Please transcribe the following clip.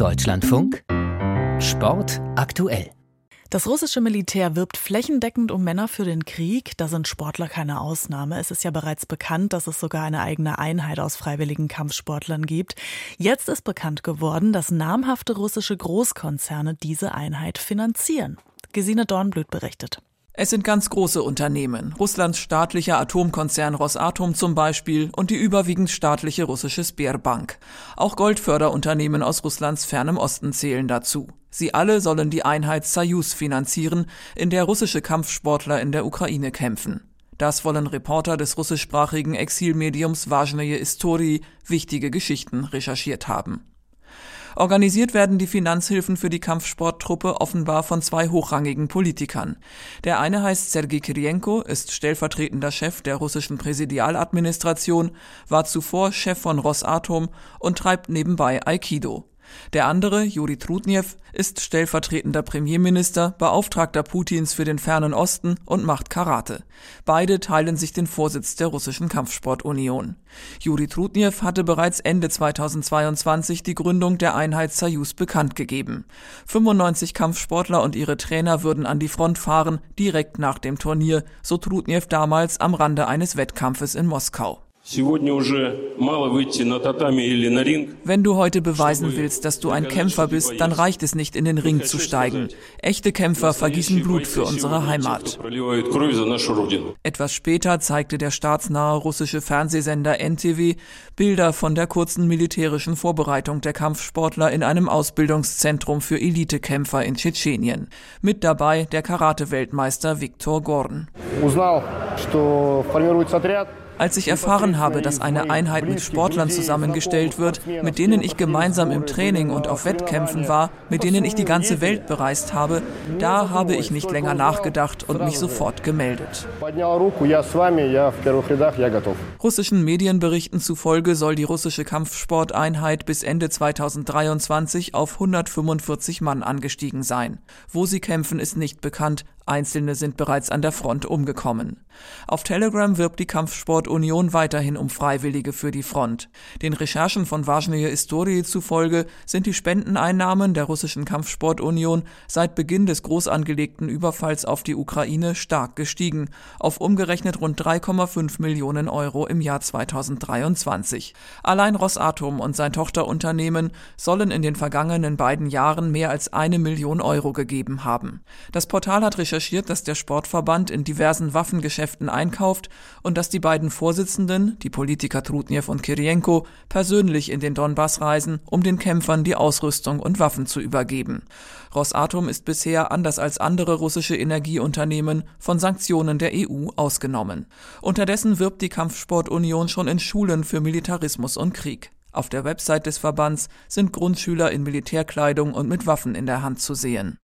Deutschlandfunk Sport aktuell. Das russische Militär wirbt flächendeckend um Männer für den Krieg. Da sind Sportler keine Ausnahme. Es ist ja bereits bekannt, dass es sogar eine eigene Einheit aus freiwilligen Kampfsportlern gibt. Jetzt ist bekannt geworden, dass namhafte russische Großkonzerne diese Einheit finanzieren. Gesine Dornblüt berichtet. Es sind ganz große Unternehmen, Russlands staatlicher Atomkonzern Rosatom zum Beispiel und die überwiegend staatliche russische Sberbank. Auch Goldförderunternehmen aus Russlands fernem Osten zählen dazu. Sie alle sollen die Einheit Soyuz finanzieren, in der russische Kampfsportler in der Ukraine kämpfen. Das wollen Reporter des russischsprachigen Exilmediums Важные Истории wichtige Geschichten recherchiert haben. Organisiert werden die Finanzhilfen für die Kampfsporttruppe offenbar von zwei hochrangigen Politikern. Der eine heißt Sergei Kirienko, ist stellvertretender Chef der russischen Präsidialadministration, war zuvor Chef von Rosatom und treibt nebenbei Aikido. Der andere, Juri Trudniew, ist stellvertretender Premierminister, Beauftragter Putins für den fernen Osten und macht Karate. Beide teilen sich den Vorsitz der russischen Kampfsportunion. Juri Trudniew hatte bereits Ende 2022 die Gründung der Einheit Soyuz bekannt gegeben. 95 Kampfsportler und ihre Trainer würden an die Front fahren, direkt nach dem Turnier, so Trudniew damals am Rande eines Wettkampfes in Moskau. Wenn du heute beweisen willst, dass du ein Kämpfer bist, dann reicht es nicht, in den Ring zu steigen. Echte Kämpfer vergießen Blut für unsere Heimat. Etwas später zeigte der staatsnahe russische Fernsehsender NTV Bilder von der kurzen militärischen Vorbereitung der Kampfsportler in einem Ausbildungszentrum für Elitekämpfer in Tschetschenien. Mit dabei der Karate-Weltmeister Viktor Gorn. Als ich erfahren habe, dass eine Einheit mit Sportlern zusammengestellt wird, mit denen ich gemeinsam im Training und auf Wettkämpfen war, mit denen ich die ganze Welt bereist habe, da habe ich nicht länger nachgedacht und mich sofort gemeldet. Russischen Medienberichten zufolge soll die russische Kampfsporteinheit bis Ende 2023 auf 145 Mann angestiegen sein. Wo sie kämpfen, ist nicht bekannt, Einzelne sind bereits an der Front umgekommen. Auf Telegram wirbt die Kampfsportunion weiterhin um Freiwillige für die Front. Den Recherchen von Важные Истории zufolge sind die Spendeneinnahmen der russischen Kampfsportunion seit Beginn des groß angelegten Überfalls auf die Ukraine stark gestiegen, auf umgerechnet rund 3,5 Millionen Euro im Jahr 2023. Allein Rosatom und sein Tochterunternehmen sollen in den vergangenen beiden Jahren mehr als eine Million Euro gegeben haben. Das Portal hat recherchiert, recherchiert, dass der Sportverband in diversen Waffengeschäften einkauft und dass die beiden Vorsitzenden, die Politiker Trutniew und Kirienko, persönlich in den Donbass reisen, um den Kämpfern die Ausrüstung und Waffen zu übergeben. Rosatom ist bisher, anders als andere russische Energieunternehmen, von Sanktionen der EU ausgenommen. Unterdessen wirbt die Kampfsportunion schon in Schulen für Militarismus und Krieg. Auf der Website des Verbands sind Grundschüler in Militärkleidung und mit Waffen in der Hand zu sehen.